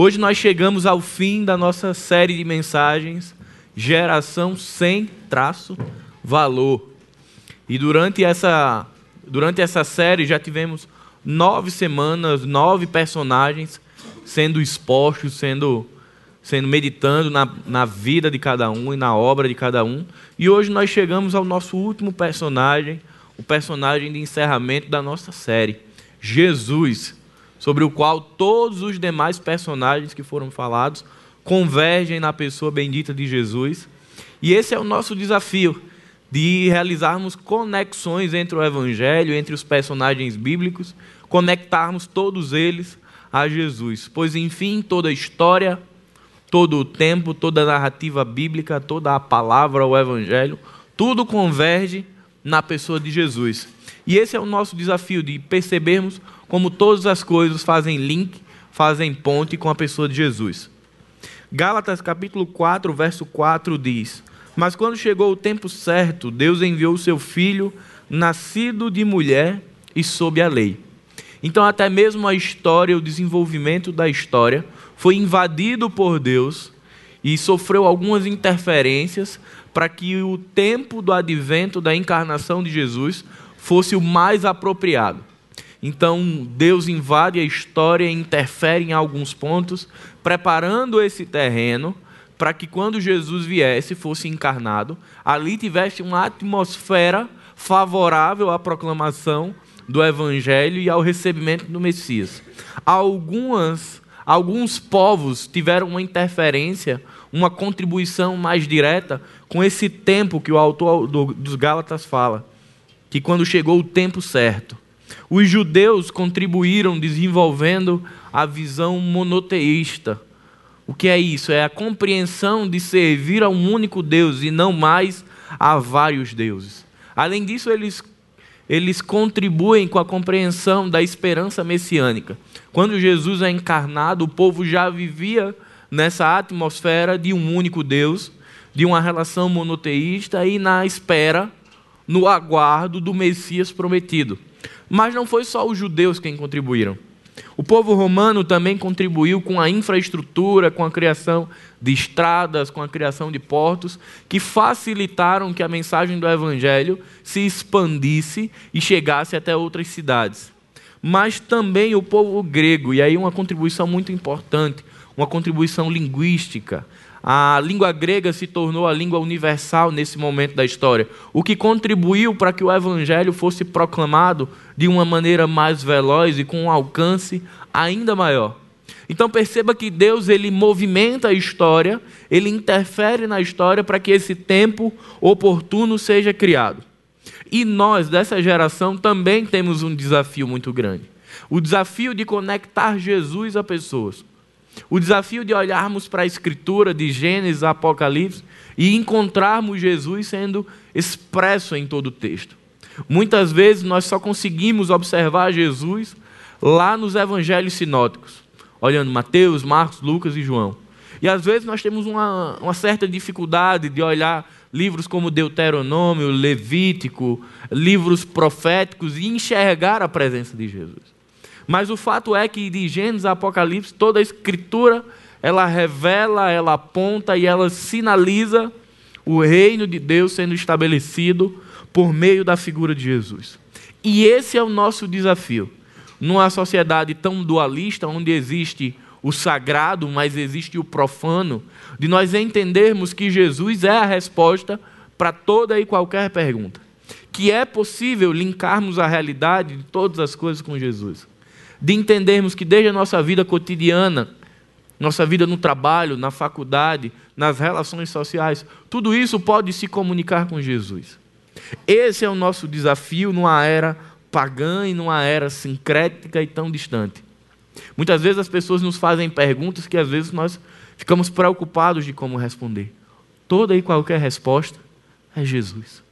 Hoje nós chegamos ao fim da nossa série de mensagens Geração sem traço valor. E durante essa durante essa série já tivemos nove semanas, nove personagens sendo expostos, sendo sendo meditando na, na vida de cada um e na obra de cada um. E hoje nós chegamos ao nosso último personagem, o personagem de encerramento da nossa série, Jesus, sobre o qual todos os demais personagens que foram falados convergem na pessoa bendita de Jesus. E esse é o nosso desafio de realizarmos conexões entre o evangelho, entre os personagens bíblicos, conectarmos todos eles a Jesus. Pois enfim, toda a história todo o tempo, toda a narrativa bíblica, toda a palavra, o evangelho, tudo converge na pessoa de Jesus. E esse é o nosso desafio de percebermos como todas as coisas fazem link, fazem ponte com a pessoa de Jesus. Gálatas capítulo 4, verso 4 diz: Mas quando chegou o tempo certo, Deus enviou o seu filho, nascido de mulher e sob a lei. Então, até mesmo a história, o desenvolvimento da história, foi invadido por Deus e sofreu algumas interferências para que o tempo do advento da encarnação de Jesus fosse o mais apropriado. Então, Deus invade a história e interfere em alguns pontos, preparando esse terreno para que quando Jesus viesse, fosse encarnado, ali tivesse uma atmosfera favorável à proclamação do evangelho e ao recebimento do Messias. Algumas alguns povos tiveram uma interferência, uma contribuição mais direta com esse tempo que o autor dos Gálatas fala, que quando chegou o tempo certo, os judeus contribuíram desenvolvendo a visão monoteísta. O que é isso? É a compreensão de servir a um único Deus e não mais a vários deuses. Além disso, eles eles contribuem com a compreensão da esperança messiânica. Quando Jesus é encarnado, o povo já vivia nessa atmosfera de um único Deus, de uma relação monoteísta e na espera, no aguardo do Messias prometido. Mas não foi só os judeus quem contribuíram. O povo romano também contribuiu com a infraestrutura, com a criação de estradas, com a criação de portos, que facilitaram que a mensagem do Evangelho se expandisse e chegasse até outras cidades. Mas também o povo grego, e aí uma contribuição muito importante, uma contribuição linguística. A língua grega se tornou a língua universal nesse momento da história, o que contribuiu para que o evangelho fosse proclamado de uma maneira mais veloz e com um alcance ainda maior. Então perceba que Deus ele movimenta a história, ele interfere na história para que esse tempo oportuno seja criado. E nós dessa geração também temos um desafio muito grande. O desafio de conectar Jesus a pessoas. O desafio de olharmos para a escritura de Gênesis a Apocalipse e encontrarmos Jesus sendo expresso em todo o texto. Muitas vezes nós só conseguimos observar Jesus lá nos evangelhos sinóticos olhando Mateus, Marcos, Lucas e João. E às vezes nós temos uma, uma certa dificuldade de olhar livros como Deuteronômio, Levítico, livros proféticos e enxergar a presença de Jesus. Mas o fato é que de Gênesis a Apocalipse, toda a escritura, ela revela, ela aponta e ela sinaliza o reino de Deus sendo estabelecido por meio da figura de Jesus. E esse é o nosso desafio numa sociedade tão dualista, onde existe o sagrado, mas existe o profano, de nós entendermos que Jesus é a resposta para toda e qualquer pergunta. Que é possível linkarmos a realidade de todas as coisas com Jesus. De entendermos que desde a nossa vida cotidiana, nossa vida no trabalho, na faculdade, nas relações sociais, tudo isso pode se comunicar com Jesus. Esse é o nosso desafio numa era pagã e numa era sincrética e tão distante. Muitas vezes as pessoas nos fazem perguntas que às vezes nós ficamos preocupados de como responder. Toda e qualquer resposta é Jesus.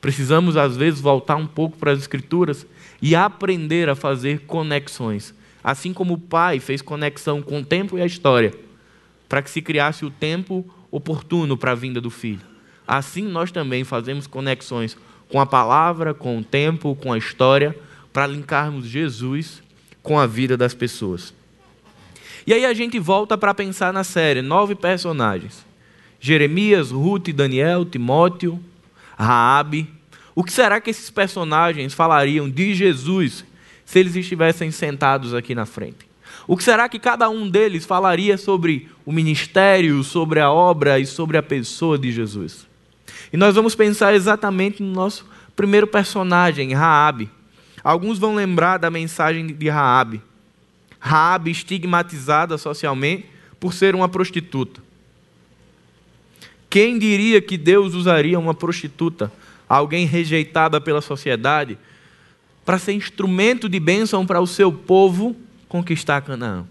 Precisamos às vezes voltar um pouco para as escrituras e aprender a fazer conexões, assim como o pai fez conexão com o tempo e a história, para que se criasse o tempo oportuno para a vinda do filho. Assim nós também fazemos conexões com a palavra, com o tempo, com a história, para linkarmos Jesus com a vida das pessoas. E aí a gente volta para pensar na série, nove personagens. Jeremias, Ruth, Daniel, Timóteo, Raabe. O que será que esses personagens falariam de Jesus se eles estivessem sentados aqui na frente? O que será que cada um deles falaria sobre o ministério, sobre a obra e sobre a pessoa de Jesus? E nós vamos pensar exatamente no nosso primeiro personagem, Raabe. Alguns vão lembrar da mensagem de Raabe. Raabe estigmatizada socialmente por ser uma prostituta. Quem diria que Deus usaria uma prostituta, alguém rejeitada pela sociedade, para ser instrumento de bênção para o seu povo conquistar Canaã?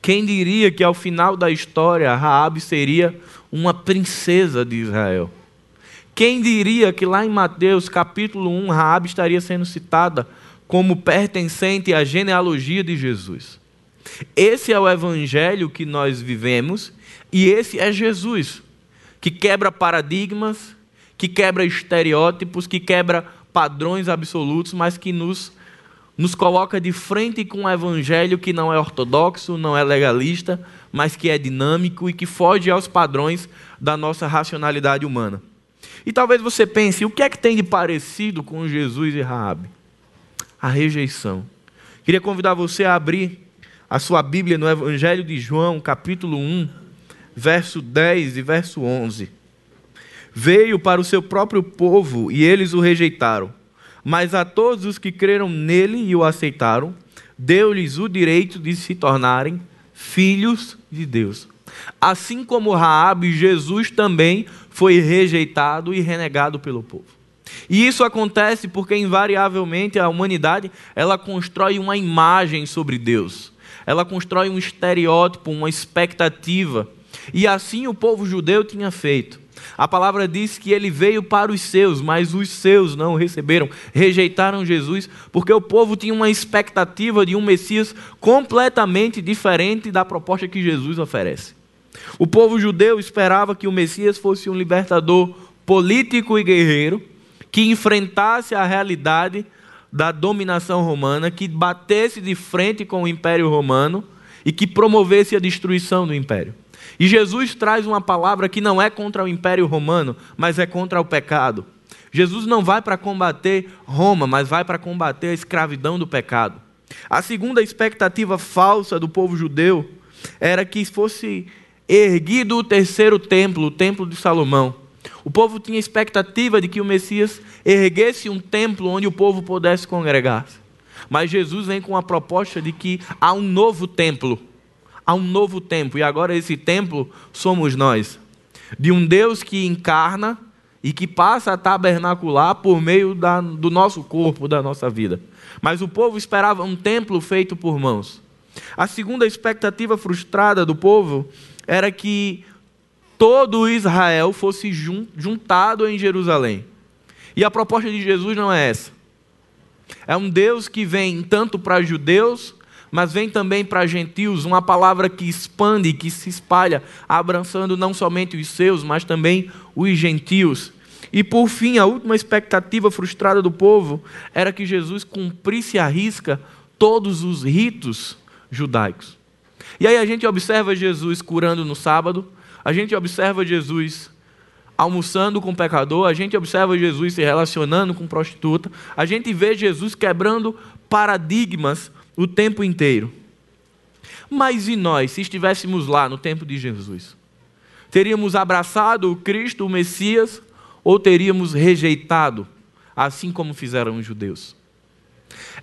Quem diria que ao final da história Raabe seria uma princesa de Israel? Quem diria que lá em Mateus capítulo 1 Raabe estaria sendo citada como pertencente à genealogia de Jesus? Esse é o evangelho que nós vivemos e esse é Jesus que quebra paradigmas, que quebra estereótipos, que quebra padrões absolutos, mas que nos, nos coloca de frente com um evangelho que não é ortodoxo, não é legalista, mas que é dinâmico e que foge aos padrões da nossa racionalidade humana. E talvez você pense, o que é que tem de parecido com Jesus e Raabe? A rejeição. Queria convidar você a abrir a sua Bíblia no Evangelho de João, capítulo 1, verso 10 e verso 11. Veio para o seu próprio povo e eles o rejeitaram. Mas a todos os que creram nele e o aceitaram, deu-lhes o direito de se tornarem filhos de Deus. Assim como Raabe, Jesus também foi rejeitado e renegado pelo povo. E isso acontece porque invariavelmente a humanidade, ela constrói uma imagem sobre Deus. Ela constrói um estereótipo, uma expectativa e assim o povo judeu tinha feito. A palavra diz que ele veio para os seus, mas os seus não o receberam, rejeitaram Jesus, porque o povo tinha uma expectativa de um Messias completamente diferente da proposta que Jesus oferece. O povo judeu esperava que o Messias fosse um libertador político e guerreiro, que enfrentasse a realidade da dominação romana, que batesse de frente com o Império Romano e que promovesse a destruição do império. E Jesus traz uma palavra que não é contra o Império Romano, mas é contra o pecado. Jesus não vai para combater Roma, mas vai para combater a escravidão do pecado. A segunda expectativa falsa do povo judeu era que fosse erguido o terceiro templo, o templo de Salomão. O povo tinha expectativa de que o Messias erguesse um templo onde o povo pudesse congregar-se. Mas Jesus vem com a proposta de que há um novo templo a um novo tempo, e agora esse templo somos nós. De um Deus que encarna e que passa a tabernacular por meio da, do nosso corpo, da nossa vida. Mas o povo esperava um templo feito por mãos. A segunda expectativa frustrada do povo era que todo Israel fosse juntado em Jerusalém. E a proposta de Jesus não é essa. É um Deus que vem tanto para judeus mas vem também para gentios uma palavra que expande, que se espalha, abraçando não somente os seus, mas também os gentios. E por fim, a última expectativa frustrada do povo era que Jesus cumprisse à risca todos os ritos judaicos. E aí a gente observa Jesus curando no sábado, a gente observa Jesus almoçando com pecador, a gente observa Jesus se relacionando com prostituta, a gente vê Jesus quebrando paradigmas o tempo inteiro. Mas e nós, se estivéssemos lá no tempo de Jesus? Teríamos abraçado o Cristo, o Messias, ou teríamos rejeitado, assim como fizeram os judeus?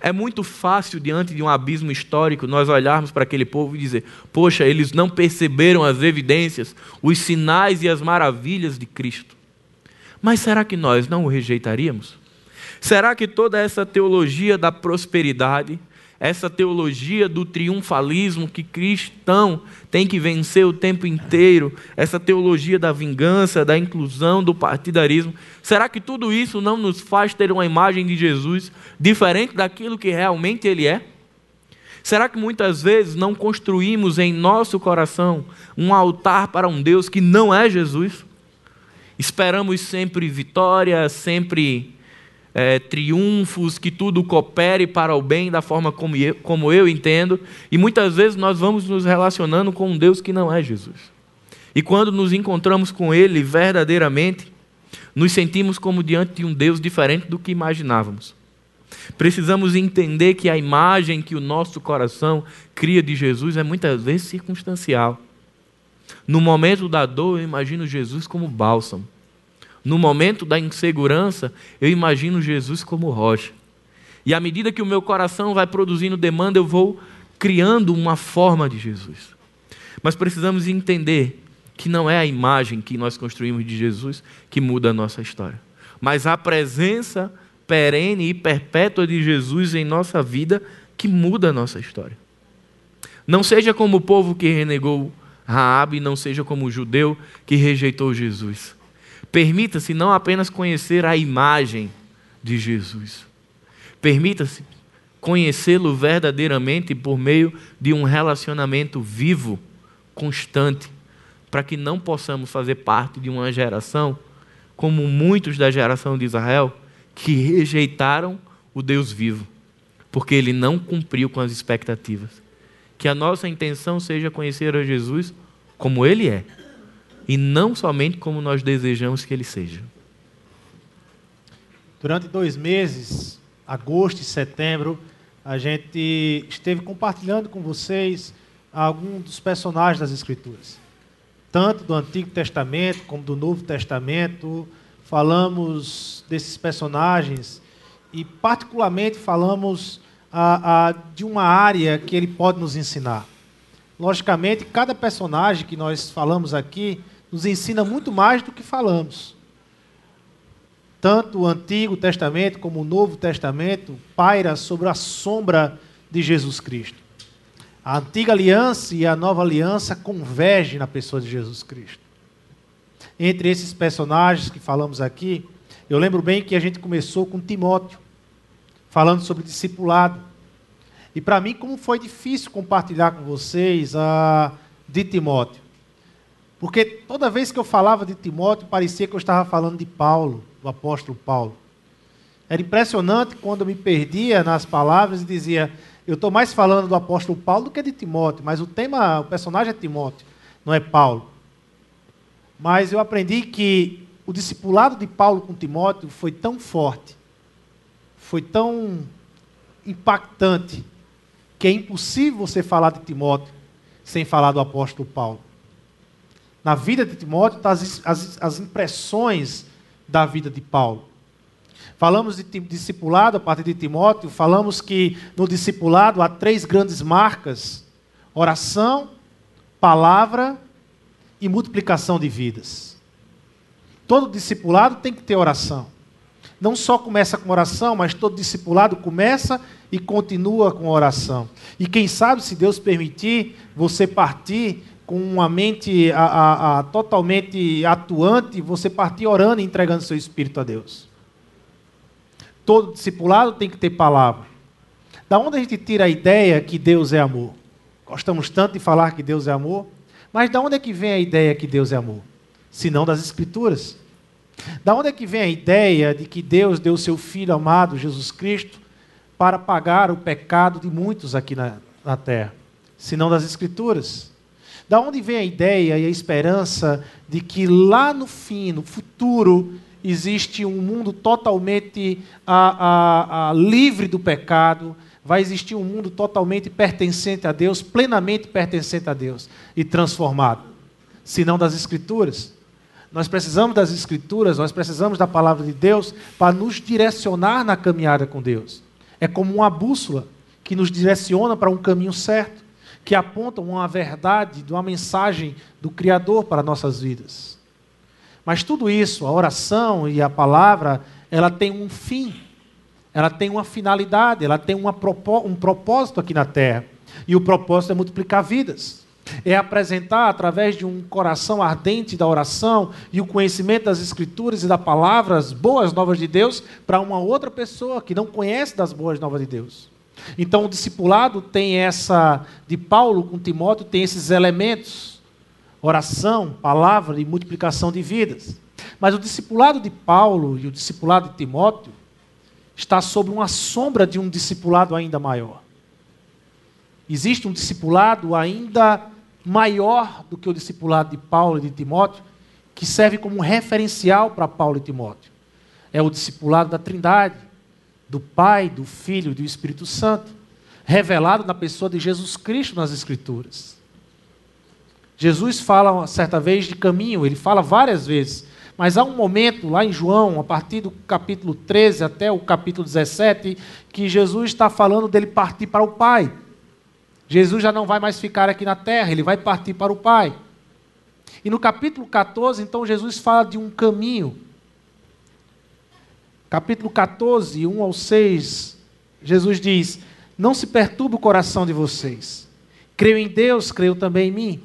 É muito fácil, diante de um abismo histórico, nós olharmos para aquele povo e dizer: poxa, eles não perceberam as evidências, os sinais e as maravilhas de Cristo. Mas será que nós não o rejeitaríamos? Será que toda essa teologia da prosperidade, essa teologia do triunfalismo que cristão tem que vencer o tempo inteiro, essa teologia da vingança, da inclusão, do partidarismo. Será que tudo isso não nos faz ter uma imagem de Jesus diferente daquilo que realmente ele é? Será que muitas vezes não construímos em nosso coração um altar para um Deus que não é Jesus? Esperamos sempre vitória, sempre é, triunfos, que tudo coopere para o bem da forma como eu, como eu entendo, e muitas vezes nós vamos nos relacionando com um Deus que não é Jesus. E quando nos encontramos com Ele verdadeiramente, nos sentimos como diante de um Deus diferente do que imaginávamos. Precisamos entender que a imagem que o nosso coração cria de Jesus é muitas vezes circunstancial. No momento da dor, eu imagino Jesus como bálsamo. No momento da insegurança, eu imagino Jesus como rocha. E à medida que o meu coração vai produzindo demanda, eu vou criando uma forma de Jesus. Mas precisamos entender que não é a imagem que nós construímos de Jesus que muda a nossa história, mas a presença perene e perpétua de Jesus em nossa vida que muda a nossa história. Não seja como o povo que renegou Raabe, não seja como o judeu que rejeitou Jesus. Permita-se não apenas conhecer a imagem de Jesus. Permita-se conhecê-lo verdadeiramente por meio de um relacionamento vivo, constante, para que não possamos fazer parte de uma geração como muitos da geração de Israel que rejeitaram o Deus vivo, porque ele não cumpriu com as expectativas. Que a nossa intenção seja conhecer a Jesus como ele é, e não somente como nós desejamos que ele seja. Durante dois meses, agosto e setembro, a gente esteve compartilhando com vocês alguns dos personagens das Escrituras, tanto do Antigo Testamento como do Novo Testamento, falamos desses personagens e, particularmente, falamos a, a, de uma área que ele pode nos ensinar. Logicamente, cada personagem que nós falamos aqui nos ensina muito mais do que falamos. Tanto o Antigo Testamento como o Novo Testamento paira sobre a sombra de Jesus Cristo. A antiga aliança e a nova aliança convergem na pessoa de Jesus Cristo entre esses personagens que falamos aqui, eu lembro bem que a gente começou com Timóteo, falando sobre discipulado. E para mim, como foi difícil compartilhar com vocês a de Timóteo. Porque toda vez que eu falava de Timóteo, parecia que eu estava falando de Paulo, do apóstolo Paulo. Era impressionante quando eu me perdia nas palavras e dizia, eu estou mais falando do apóstolo Paulo do que de Timóteo, mas o tema, o personagem é Timóteo, não é Paulo. Mas eu aprendi que o discipulado de Paulo com Timóteo foi tão forte, foi tão impactante, que é impossível você falar de Timóteo sem falar do apóstolo Paulo. Na vida de Timóteo estão as, as, as impressões da vida de Paulo. Falamos de discipulado a partir de Timóteo, falamos que no discipulado há três grandes marcas: oração, palavra e multiplicação de vidas. Todo discipulado tem que ter oração. Não só começa com oração, mas todo discipulado começa e continua com oração. E quem sabe, se Deus permitir, você partir com uma mente a, a, a, totalmente atuante, você partir orando e entregando seu espírito a Deus. Todo discipulado tem que ter palavra. Da onde a gente tira a ideia que Deus é amor? Gostamos tanto de falar que Deus é amor, mas da onde é que vem a ideia que Deus é amor? Se não das Escrituras. Da onde é que vem a ideia de que Deus deu seu Filho amado, Jesus Cristo, para pagar o pecado de muitos aqui na, na terra? Se não das Escrituras. Da onde vem a ideia e a esperança de que lá no fim, no futuro, existe um mundo totalmente a, a, a livre do pecado, vai existir um mundo totalmente pertencente a Deus, plenamente pertencente a Deus e transformado. Se não das Escrituras. Nós precisamos das Escrituras, nós precisamos da palavra de Deus para nos direcionar na caminhada com Deus. É como uma bússola que nos direciona para um caminho certo, que aponta uma verdade, uma mensagem do Criador para nossas vidas. Mas tudo isso, a oração e a palavra, ela tem um fim ela tem uma finalidade, ela tem uma, um propósito aqui na terra. E o propósito é multiplicar vidas. É apresentar, através de um coração ardente da oração e o conhecimento das Escrituras e da palavra, as boas novas de Deus, para uma outra pessoa que não conhece das boas novas de Deus. Então, o discipulado tem essa, de Paulo com Timóteo, tem esses elementos: oração, palavra e multiplicação de vidas. Mas o discipulado de Paulo e o discipulado de Timóteo está sob uma sombra de um discipulado ainda maior. Existe um discipulado ainda maior do que o discipulado de Paulo e de Timóteo, que serve como referencial para Paulo e Timóteo. É o discipulado da Trindade, do Pai, do Filho e do Espírito Santo, revelado na pessoa de Jesus Cristo nas Escrituras. Jesus fala certa vez de caminho, ele fala várias vezes, mas há um momento lá em João, a partir do capítulo 13 até o capítulo 17, que Jesus está falando dele partir para o Pai. Jesus já não vai mais ficar aqui na terra, ele vai partir para o Pai. E no capítulo 14, então, Jesus fala de um caminho. Capítulo 14, 1 ao 6, Jesus diz: Não se perturbe o coração de vocês. Creio em Deus, creio também em mim.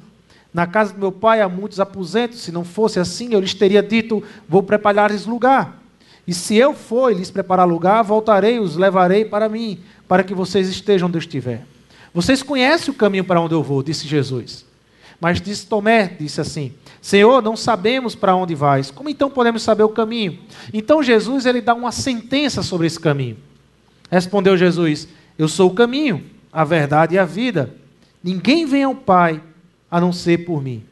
Na casa do meu pai há muitos aposentos. Se não fosse assim, eu lhes teria dito: Vou preparar-lhes lugar. E se eu for lhes preparar lugar, voltarei os levarei para mim, para que vocês estejam onde eu estiver. Vocês conhecem o caminho para onde eu vou, disse Jesus. Mas disse Tomé, disse assim: Senhor, não sabemos para onde vais. Como então podemos saber o caminho? Então Jesus ele dá uma sentença sobre esse caminho. Respondeu Jesus: Eu sou o caminho, a verdade e a vida. Ninguém vem ao Pai a não ser por mim.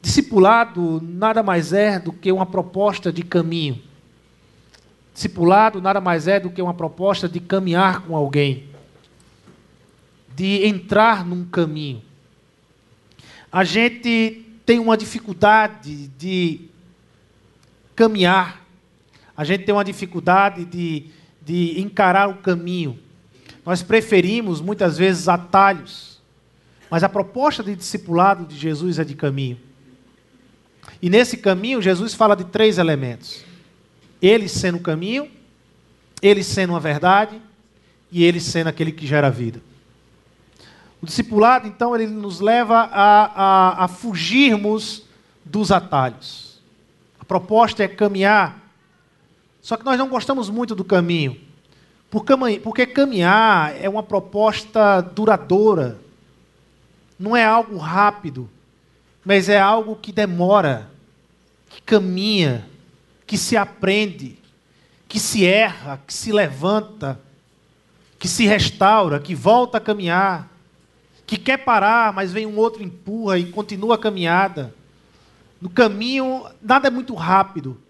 Discipulado nada mais é do que uma proposta de caminho. Discipulado nada mais é do que uma proposta de caminhar com alguém, de entrar num caminho. A gente tem uma dificuldade de caminhar, a gente tem uma dificuldade de, de encarar o caminho. Nós preferimos muitas vezes atalhos. Mas a proposta de discipulado de Jesus é de caminho. E nesse caminho, Jesus fala de três elementos: Ele sendo o caminho, Ele sendo a verdade e Ele sendo aquele que gera vida. O discipulado, então, ele nos leva a, a, a fugirmos dos atalhos. A proposta é caminhar. Só que nós não gostamos muito do caminho. Porque caminhar é uma proposta duradoura não é algo rápido, mas é algo que demora, que caminha, que se aprende, que se erra, que se levanta, que se restaura, que volta a caminhar, que quer parar, mas vem um outro empurra e continua a caminhada. No caminho, nada é muito rápido,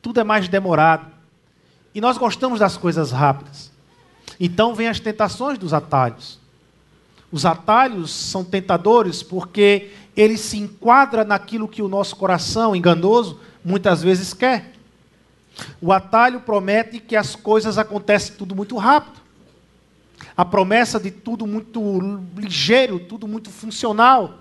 tudo é mais demorado. E nós gostamos das coisas rápidas. Então vem as tentações dos atalhos. Os atalhos são tentadores porque ele se enquadra naquilo que o nosso coração enganoso muitas vezes quer. O atalho promete que as coisas acontecem tudo muito rápido. A promessa de tudo muito ligeiro, tudo muito funcional.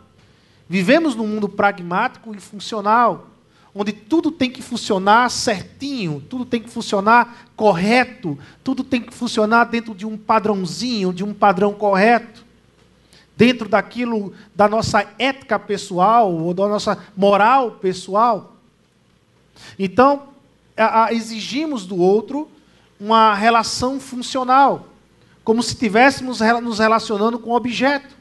Vivemos num mundo pragmático e funcional, onde tudo tem que funcionar certinho, tudo tem que funcionar correto, tudo tem que funcionar dentro de um padrãozinho, de um padrão correto dentro daquilo da nossa ética pessoal ou da nossa moral pessoal. Então, a, a, exigimos do outro uma relação funcional, como se estivéssemos nos relacionando com um objeto.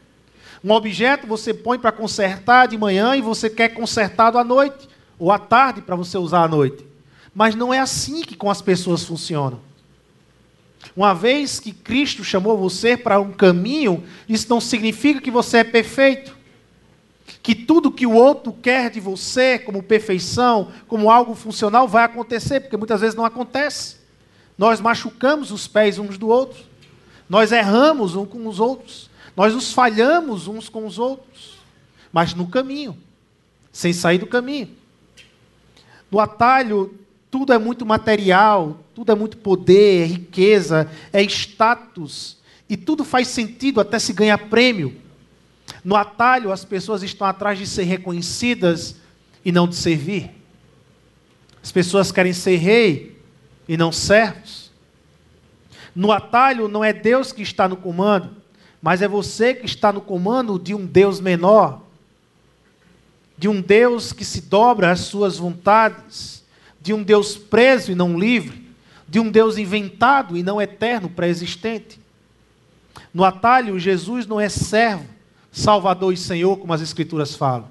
Um objeto você põe para consertar de manhã e você quer consertado à noite, ou à tarde para você usar à noite. Mas não é assim que com as pessoas funcionam. Uma vez que Cristo chamou você para um caminho, isso não significa que você é perfeito. Que tudo que o outro quer de você, como perfeição, como algo funcional, vai acontecer, porque muitas vezes não acontece. Nós machucamos os pés uns do outro, nós erramos uns com os outros, nós nos falhamos uns com os outros, mas no caminho, sem sair do caminho. No atalho tudo é muito material, tudo é muito poder, é riqueza, é status, e tudo faz sentido até se ganhar prêmio. No atalho, as pessoas estão atrás de ser reconhecidas e não de servir. As pessoas querem ser rei e não servos. No atalho, não é Deus que está no comando, mas é você que está no comando de um Deus menor, de um Deus que se dobra às suas vontades de um Deus preso e não livre, de um Deus inventado e não eterno, pré-existente. No atalho, Jesus não é servo, Salvador e Senhor, como as Escrituras falam.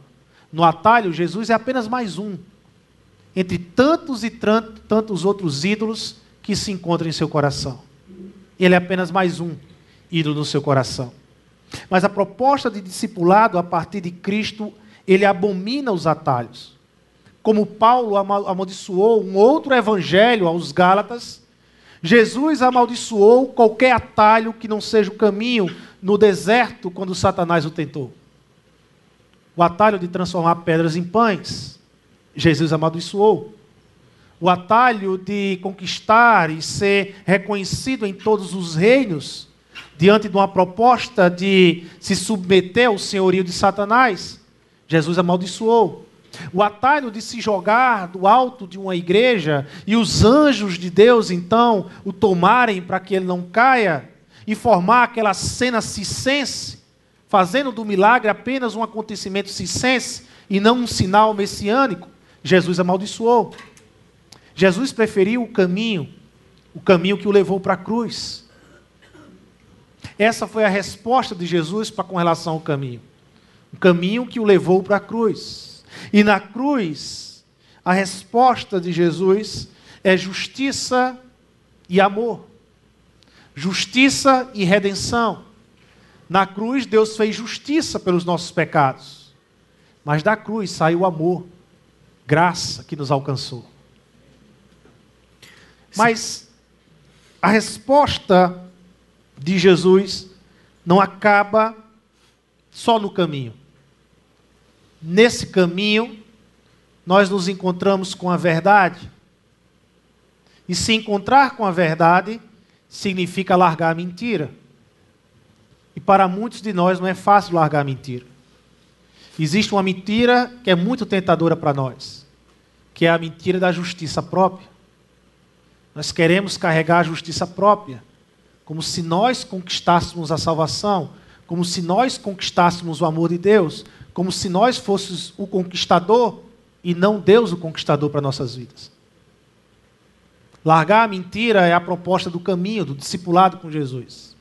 No atalho, Jesus é apenas mais um, entre tantos e tantos outros ídolos que se encontra em seu coração. Ele é apenas mais um ídolo no seu coração. Mas a proposta de discipulado a partir de Cristo, ele abomina os atalhos. Como Paulo amaldiçoou um outro evangelho aos Gálatas, Jesus amaldiçoou qualquer atalho que não seja o caminho no deserto quando Satanás o tentou. O atalho de transformar pedras em pães, Jesus amaldiçoou. O atalho de conquistar e ser reconhecido em todos os reinos, diante de uma proposta de se submeter ao senhorio de Satanás, Jesus amaldiçoou. O atalho de se jogar do alto de uma igreja e os anjos de Deus então o tomarem para que ele não caia e formar aquela cena cisense, fazendo do milagre apenas um acontecimento cisense e não um sinal messiânico, Jesus amaldiçoou. Jesus preferiu o caminho, o caminho que o levou para a cruz. Essa foi a resposta de Jesus para com relação ao caminho. O caminho que o levou para a cruz. E na cruz, a resposta de Jesus é justiça e amor. Justiça e redenção. Na cruz, Deus fez justiça pelos nossos pecados. Mas da cruz saiu amor, graça que nos alcançou. Mas a resposta de Jesus não acaba só no caminho. Nesse caminho, nós nos encontramos com a verdade. E se encontrar com a verdade significa largar a mentira. E para muitos de nós não é fácil largar a mentira. Existe uma mentira que é muito tentadora para nós, que é a mentira da justiça própria. Nós queremos carregar a justiça própria como se nós conquistássemos a salvação, como se nós conquistássemos o amor de Deus, como se nós fôssemos o conquistador e não Deus o conquistador para nossas vidas. Largar a mentira é a proposta do caminho, do discipulado com Jesus.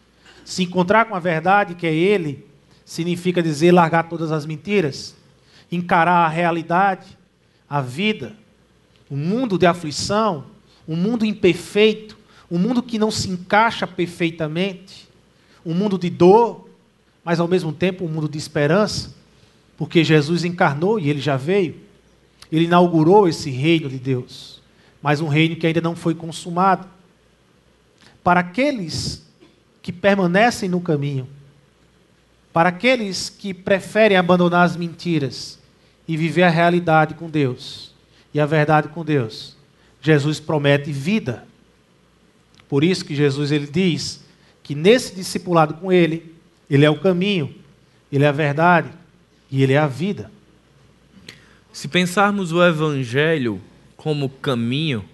Se encontrar com a verdade, que é Ele, significa dizer largar todas as mentiras, encarar a realidade, a vida, o mundo de aflição, um mundo imperfeito, um mundo que não se encaixa perfeitamente, um mundo de dor, mas ao mesmo tempo um mundo de esperança, porque Jesus encarnou e ele já veio. Ele inaugurou esse reino de Deus, mas um reino que ainda não foi consumado. Para aqueles que permanecem no caminho, para aqueles que preferem abandonar as mentiras e viver a realidade com Deus e a verdade com Deus, Jesus promete vida. Por isso que Jesus ele diz que nesse discipulado com ele, ele é o caminho, ele é a verdade e ele é a vida. Se pensarmos o evangelho como caminho,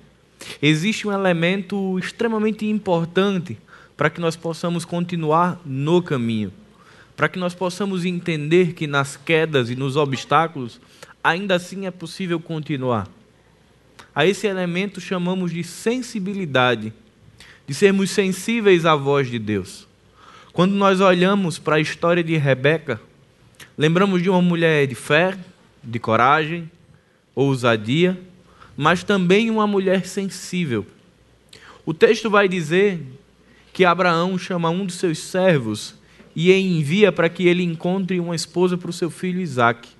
existe um elemento extremamente importante para que nós possamos continuar no caminho, para que nós possamos entender que nas quedas e nos obstáculos ainda assim é possível continuar. A esse elemento chamamos de sensibilidade de sermos sensíveis à voz de Deus. Quando nós olhamos para a história de Rebeca, lembramos de uma mulher de fé, de coragem, ousadia, mas também uma mulher sensível. O texto vai dizer que Abraão chama um dos seus servos e envia para que ele encontre uma esposa para o seu filho Isaque.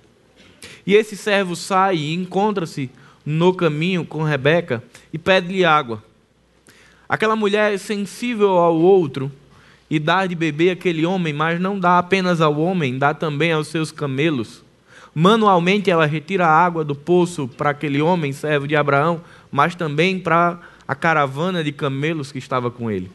E esse servo sai e encontra-se no caminho com Rebeca e pede-lhe água. Aquela mulher é sensível ao outro e dá de beber aquele homem, mas não dá apenas ao homem, dá também aos seus camelos. Manualmente ela retira a água do poço para aquele homem, servo de Abraão, mas também para a caravana de camelos que estava com ele.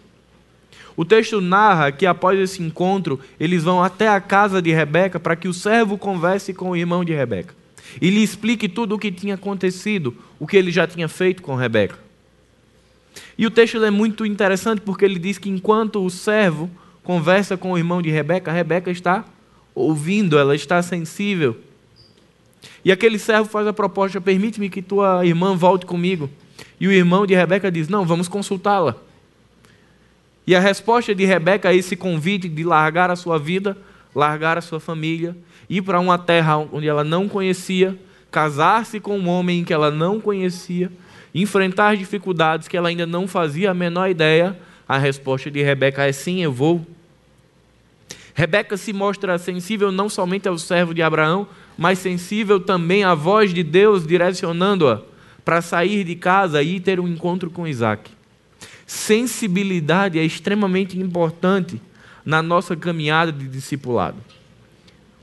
O texto narra que após esse encontro, eles vão até a casa de Rebeca para que o servo converse com o irmão de Rebeca e lhe explique tudo o que tinha acontecido, o que ele já tinha feito com Rebeca. E o texto é muito interessante porque ele diz que enquanto o servo conversa com o irmão de Rebeca, Rebeca está ouvindo, ela está sensível. E aquele servo faz a proposta: permite-me que tua irmã volte comigo. E o irmão de Rebeca diz: não, vamos consultá-la. E a resposta de Rebeca a esse convite de largar a sua vida, largar a sua família, ir para uma terra onde ela não conhecia, casar-se com um homem que ela não conhecia, enfrentar dificuldades que ela ainda não fazia a menor ideia, a resposta de Rebeca é sim, eu vou. Rebeca se mostra sensível não somente ao servo de Abraão, mas sensível também à voz de Deus direcionando-a para sair de casa e ter um encontro com Isaac. Sensibilidade é extremamente importante na nossa caminhada de discipulado.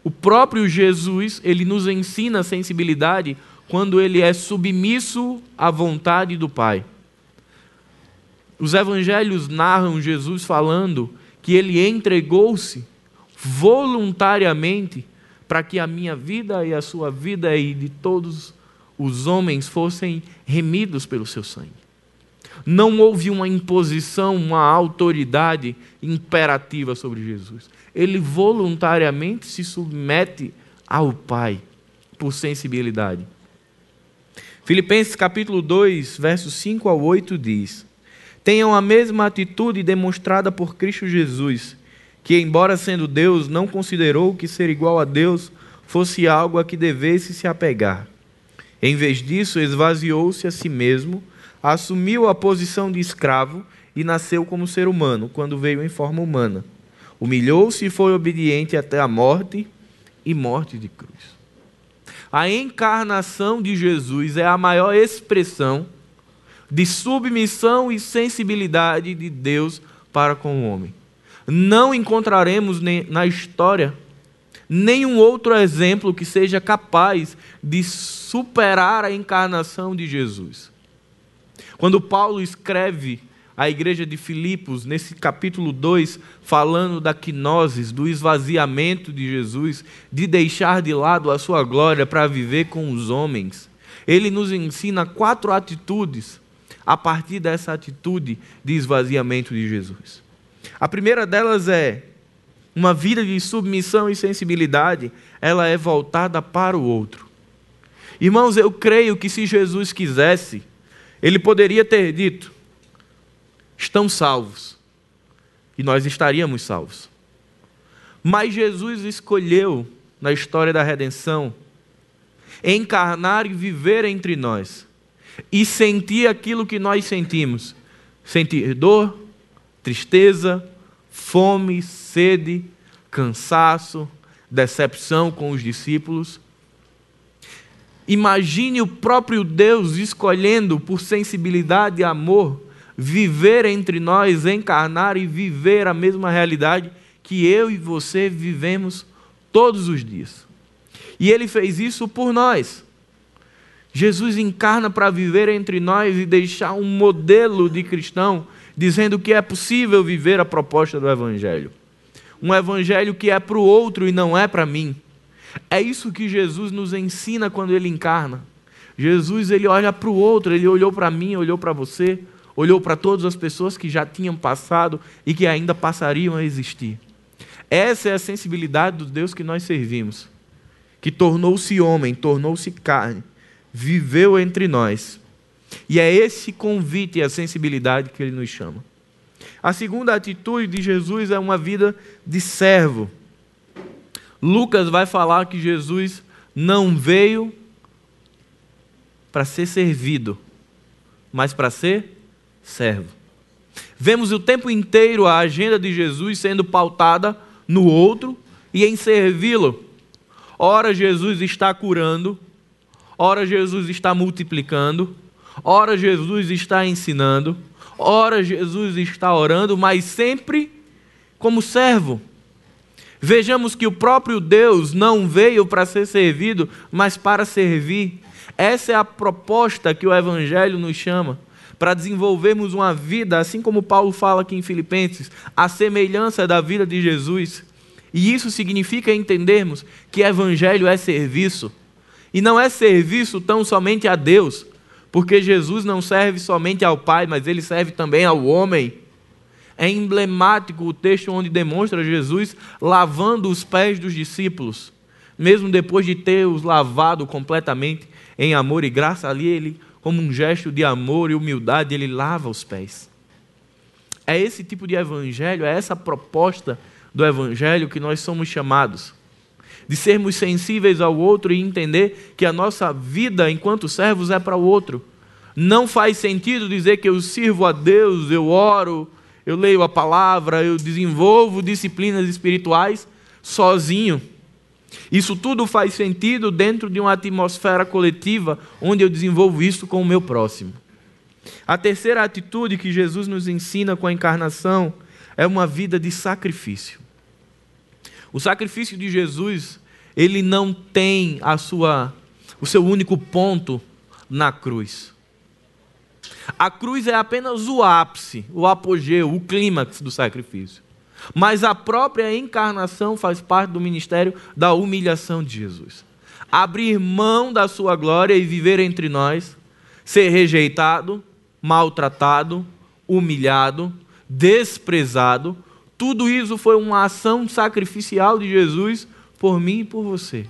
O próprio Jesus, ele nos ensina a sensibilidade quando ele é submisso à vontade do Pai. Os evangelhos narram Jesus falando que ele entregou-se voluntariamente para que a minha vida e a sua vida e de todos os homens fossem remidos pelo seu sangue. Não houve uma imposição, uma autoridade imperativa sobre Jesus. Ele voluntariamente se submete ao Pai por sensibilidade. Filipenses capítulo 2, versos 5 ao 8 diz: Tenham a mesma atitude demonstrada por Cristo Jesus que, embora sendo Deus, não considerou que ser igual a Deus fosse algo a que devesse se apegar. Em vez disso, esvaziou-se a si mesmo, assumiu a posição de escravo e nasceu como ser humano, quando veio em forma humana. Humilhou-se e foi obediente até a morte e morte de cruz. A encarnação de Jesus é a maior expressão de submissão e sensibilidade de Deus para com o homem não encontraremos na história nenhum outro exemplo que seja capaz de superar a encarnação de Jesus. Quando Paulo escreve à igreja de Filipos, nesse capítulo 2, falando da quinoses, do esvaziamento de Jesus, de deixar de lado a sua glória para viver com os homens, ele nos ensina quatro atitudes a partir dessa atitude de esvaziamento de Jesus. A primeira delas é uma vida de submissão e sensibilidade, ela é voltada para o outro. Irmãos, eu creio que se Jesus quisesse, ele poderia ter dito: estão salvos, e nós estaríamos salvos. Mas Jesus escolheu, na história da redenção, encarnar e viver entre nós, e sentir aquilo que nós sentimos: sentir dor, tristeza, fome, sede, cansaço, decepção com os discípulos. Imagine o próprio Deus escolhendo por sensibilidade e amor viver entre nós, encarnar e viver a mesma realidade que eu e você vivemos todos os dias. E ele fez isso por nós. Jesus encarna para viver entre nós e deixar um modelo de cristão dizendo que é possível viver a proposta do Evangelho. Um Evangelho que é para o outro e não é para mim. É isso que Jesus nos ensina quando ele encarna. Jesus ele olha para o outro, ele olhou para mim, olhou para você, olhou para todas as pessoas que já tinham passado e que ainda passariam a existir. Essa é a sensibilidade do Deus que nós servimos, que tornou-se homem, tornou-se carne, viveu entre nós e é esse convite e a sensibilidade que ele nos chama. A segunda atitude de Jesus é uma vida de servo. Lucas vai falar que Jesus não veio para ser servido, mas para ser servo. Vemos o tempo inteiro a agenda de Jesus sendo pautada no outro e em servi-lo. Ora, Jesus está curando, ora, Jesus está multiplicando, Ora, Jesus está ensinando, ora, Jesus está orando, mas sempre como servo. Vejamos que o próprio Deus não veio para ser servido, mas para servir. Essa é a proposta que o Evangelho nos chama, para desenvolvermos uma vida, assim como Paulo fala aqui em Filipenses, a semelhança da vida de Jesus. E isso significa entendermos que Evangelho é serviço. E não é serviço tão somente a Deus, porque Jesus não serve somente ao Pai, mas ele serve também ao homem. É emblemático o texto onde demonstra Jesus lavando os pés dos discípulos, mesmo depois de ter os lavado completamente em amor e graça, ali ele, como um gesto de amor e humildade, ele lava os pés. É esse tipo de evangelho, é essa proposta do evangelho que nós somos chamados de sermos sensíveis ao outro e entender que a nossa vida enquanto servos é para o outro. Não faz sentido dizer que eu sirvo a Deus, eu oro, eu leio a palavra, eu desenvolvo disciplinas espirituais sozinho. Isso tudo faz sentido dentro de uma atmosfera coletiva onde eu desenvolvo isso com o meu próximo. A terceira atitude que Jesus nos ensina com a encarnação é uma vida de sacrifício. O sacrifício de Jesus, ele não tem a sua o seu único ponto na cruz. A cruz é apenas o ápice, o apogeu, o clímax do sacrifício. Mas a própria encarnação faz parte do ministério da humilhação de Jesus. Abrir mão da sua glória e viver entre nós, ser rejeitado, maltratado, humilhado, desprezado, tudo isso foi uma ação sacrificial de Jesus por mim e por você.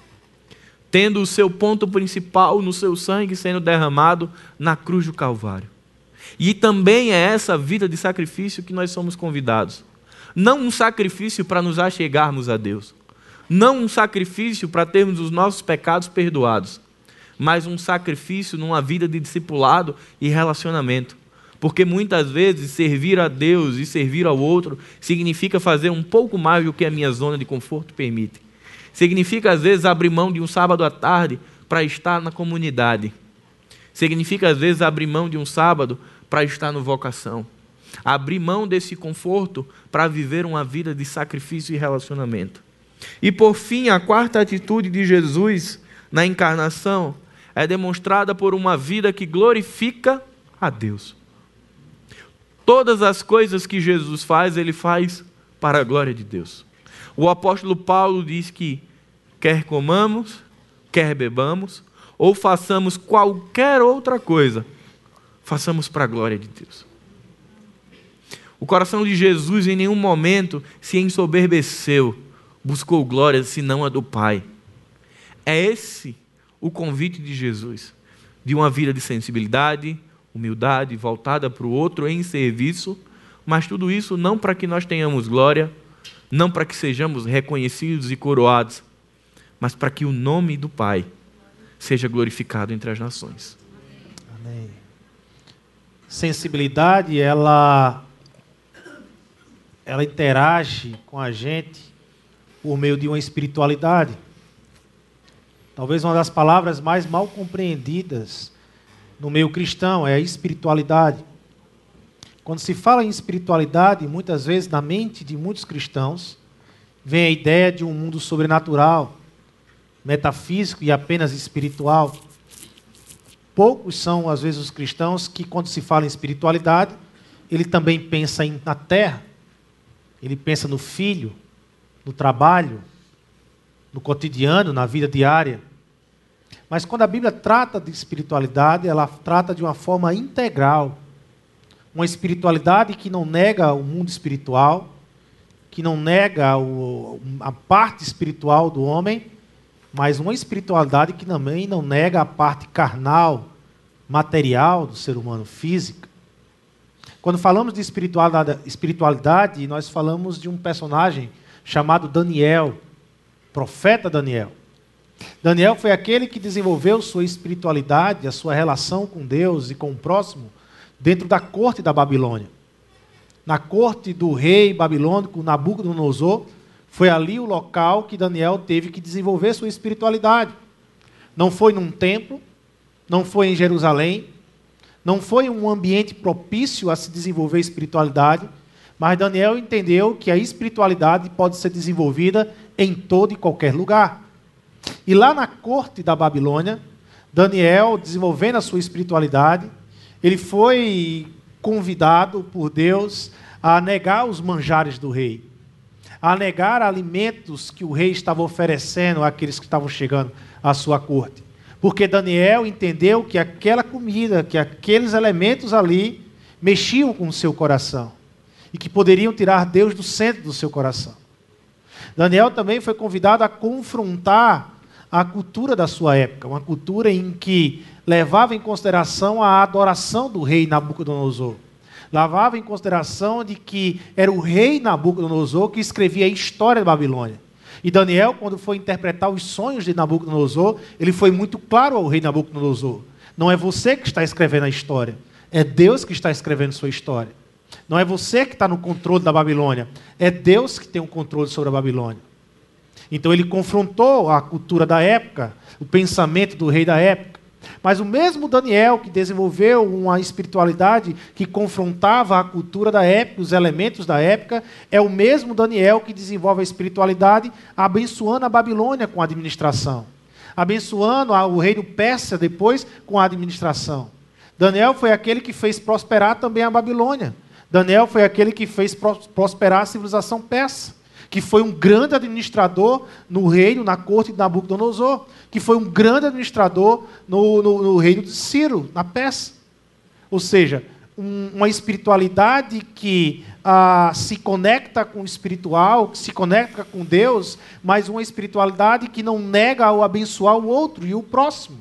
Tendo o seu ponto principal no seu sangue sendo derramado na cruz do Calvário. E também é essa vida de sacrifício que nós somos convidados. Não um sacrifício para nos achegarmos a Deus. Não um sacrifício para termos os nossos pecados perdoados. Mas um sacrifício numa vida de discipulado e relacionamento. Porque muitas vezes servir a Deus e servir ao outro significa fazer um pouco mais do que a minha zona de conforto permite. Significa, às vezes, abrir mão de um sábado à tarde para estar na comunidade. Significa, às vezes, abrir mão de um sábado para estar no vocação. Abrir mão desse conforto para viver uma vida de sacrifício e relacionamento. E por fim, a quarta atitude de Jesus na encarnação é demonstrada por uma vida que glorifica a Deus. Todas as coisas que Jesus faz, ele faz para a glória de Deus. O apóstolo Paulo diz que quer comamos, quer bebamos, ou façamos qualquer outra coisa, façamos para a glória de Deus. O coração de Jesus em nenhum momento se ensoberbeceu, buscou glória senão a do Pai. É esse o convite de Jesus, de uma vida de sensibilidade, humildade, voltada para o outro em serviço, mas tudo isso não para que nós tenhamos glória, não para que sejamos reconhecidos e coroados, mas para que o nome do Pai seja glorificado entre as nações. Amém sensibilidade, ela ela interage com a gente por meio de uma espiritualidade. Talvez uma das palavras mais mal compreendidas no meio cristão é a espiritualidade. Quando se fala em espiritualidade, muitas vezes na mente de muitos cristãos vem a ideia de um mundo sobrenatural, metafísico e apenas espiritual. Poucos são, às vezes, os cristãos que, quando se fala em espiritualidade, ele também pensa em, na terra, ele pensa no filho, no trabalho, no cotidiano, na vida diária. Mas quando a Bíblia trata de espiritualidade, ela trata de uma forma integral. Uma espiritualidade que não nega o mundo espiritual, que não nega o, a parte espiritual do homem, mas uma espiritualidade que também não nega a parte carnal, material do ser humano, física. Quando falamos de espiritualidade, nós falamos de um personagem chamado Daniel, profeta Daniel. Daniel foi aquele que desenvolveu sua espiritualidade, a sua relação com Deus e com o próximo, dentro da corte da Babilônia. Na corte do rei babilônico Nabucodonosor, foi ali o local que Daniel teve que desenvolver sua espiritualidade. Não foi num templo, não foi em Jerusalém, não foi um ambiente propício a se desenvolver espiritualidade, mas Daniel entendeu que a espiritualidade pode ser desenvolvida em todo e qualquer lugar. E lá na corte da Babilônia, Daniel, desenvolvendo a sua espiritualidade, ele foi convidado por Deus a negar os manjares do rei a negar alimentos que o rei estava oferecendo àqueles que estavam chegando à sua corte. Porque Daniel entendeu que aquela comida, que aqueles elementos ali mexiam com o seu coração e que poderiam tirar Deus do centro do seu coração. Daniel também foi convidado a confrontar a cultura da sua época, uma cultura em que levava em consideração a adoração do rei Nabucodonosor levava em consideração de que era o rei Nabucodonosor que escrevia a história da Babilônia. E Daniel, quando foi interpretar os sonhos de Nabucodonosor, ele foi muito claro ao rei Nabucodonosor. Não é você que está escrevendo a história, é Deus que está escrevendo sua história. Não é você que está no controle da Babilônia, é Deus que tem o um controle sobre a Babilônia. Então ele confrontou a cultura da época, o pensamento do rei da época. Mas o mesmo Daniel que desenvolveu uma espiritualidade que confrontava a cultura da época, os elementos da época, é o mesmo Daniel que desenvolve a espiritualidade abençoando a Babilônia com a administração, abençoando o reino persa depois com a administração. Daniel foi aquele que fez prosperar também a Babilônia. Daniel foi aquele que fez prosperar a civilização persa que foi um grande administrador no reino, na corte de Nabucodonosor, que foi um grande administrador no, no, no reino de Ciro, na Pérsia. Ou seja, um, uma espiritualidade que ah, se conecta com o espiritual, que se conecta com Deus, mas uma espiritualidade que não nega ao abençoar o outro e o próximo.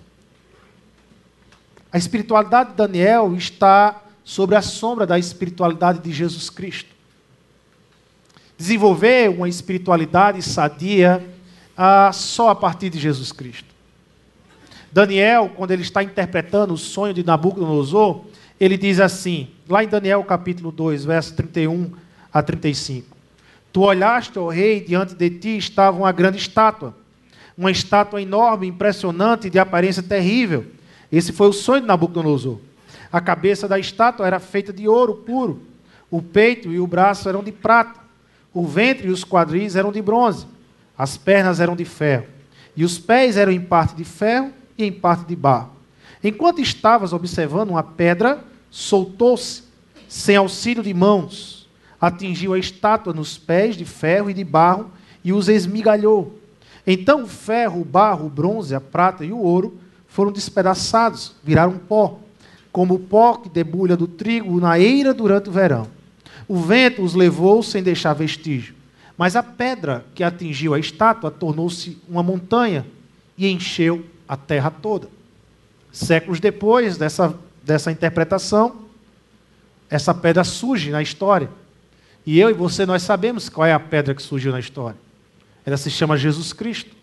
A espiritualidade de Daniel está sobre a sombra da espiritualidade de Jesus Cristo desenvolver uma espiritualidade sadia ah, só a partir de Jesus Cristo. Daniel, quando ele está interpretando o sonho de Nabucodonosor, ele diz assim, lá em Daniel capítulo 2, verso 31 a 35. Tu olhaste, ó rei, diante de ti estava uma grande estátua, uma estátua enorme, impressionante, de aparência terrível. Esse foi o sonho de Nabucodonosor. A cabeça da estátua era feita de ouro puro, o peito e o braço eram de prata o ventre e os quadris eram de bronze, as pernas eram de ferro, e os pés eram em parte de ferro e em parte de barro. Enquanto estavas observando uma pedra, soltou-se, sem auxílio de mãos, atingiu a estátua nos pés de ferro e de barro e os esmigalhou. Então o ferro, o barro, o bronze, a prata e o ouro foram despedaçados, viraram pó, como o pó que debulha do trigo na eira durante o verão. O vento os levou sem deixar vestígio. Mas a pedra que atingiu a estátua tornou-se uma montanha e encheu a terra toda. Séculos depois dessa, dessa interpretação, essa pedra surge na história. E eu e você, nós sabemos qual é a pedra que surgiu na história. Ela se chama Jesus Cristo.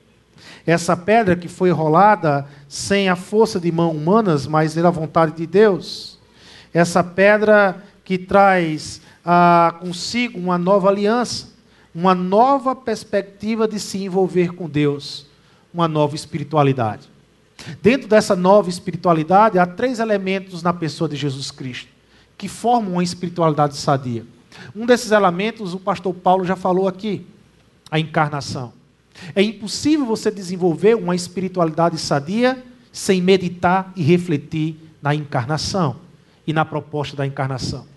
Essa pedra que foi rolada sem a força de mãos humanas, mas pela vontade de Deus. Essa pedra que traz ah, consigo uma nova aliança, uma nova perspectiva de se envolver com Deus, uma nova espiritualidade. Dentro dessa nova espiritualidade, há três elementos na pessoa de Jesus Cristo que formam uma espiritualidade sadia. Um desses elementos, o pastor Paulo já falou aqui: a encarnação. É impossível você desenvolver uma espiritualidade sadia sem meditar e refletir na encarnação e na proposta da encarnação.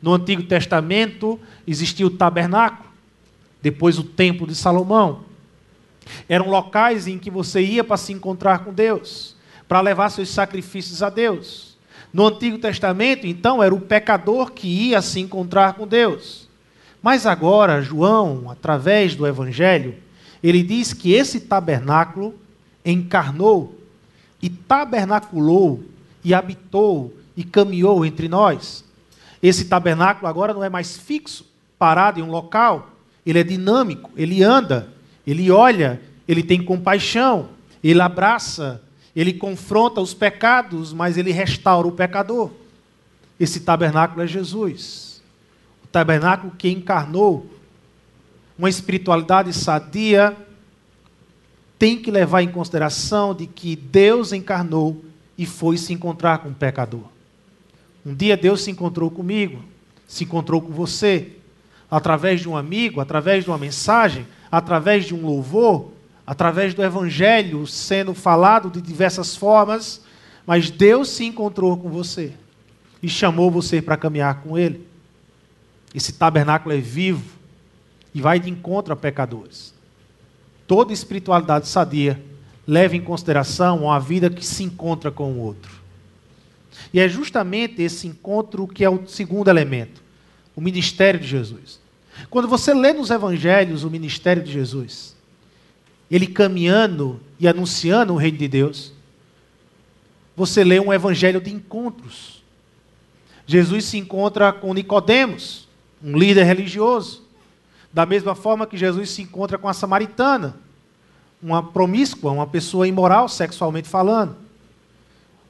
No Antigo Testamento existia o tabernáculo, depois o templo de Salomão. Eram locais em que você ia para se encontrar com Deus, para levar seus sacrifícios a Deus. No Antigo Testamento, então, era o pecador que ia se encontrar com Deus. Mas agora, João, através do Evangelho, ele diz que esse tabernáculo encarnou e tabernaculou e habitou e caminhou entre nós. Esse tabernáculo agora não é mais fixo, parado em um local, ele é dinâmico, ele anda, ele olha, ele tem compaixão, ele abraça, ele confronta os pecados, mas ele restaura o pecador. Esse tabernáculo é Jesus. O tabernáculo que encarnou uma espiritualidade sadia tem que levar em consideração de que Deus encarnou e foi se encontrar com o pecador. Um dia Deus se encontrou comigo, se encontrou com você, através de um amigo, através de uma mensagem, através de um louvor, através do evangelho sendo falado de diversas formas, mas Deus se encontrou com você e chamou você para caminhar com Ele. Esse tabernáculo é vivo e vai de encontro a pecadores. Toda espiritualidade sadia leva em consideração uma vida que se encontra com o outro. E é justamente esse encontro que é o segundo elemento, o ministério de Jesus. Quando você lê nos evangelhos o ministério de Jesus, ele caminhando e anunciando o reino de Deus, você lê um evangelho de encontros. Jesus se encontra com Nicodemos, um líder religioso, da mesma forma que Jesus se encontra com a samaritana, uma promíscua, uma pessoa imoral sexualmente falando.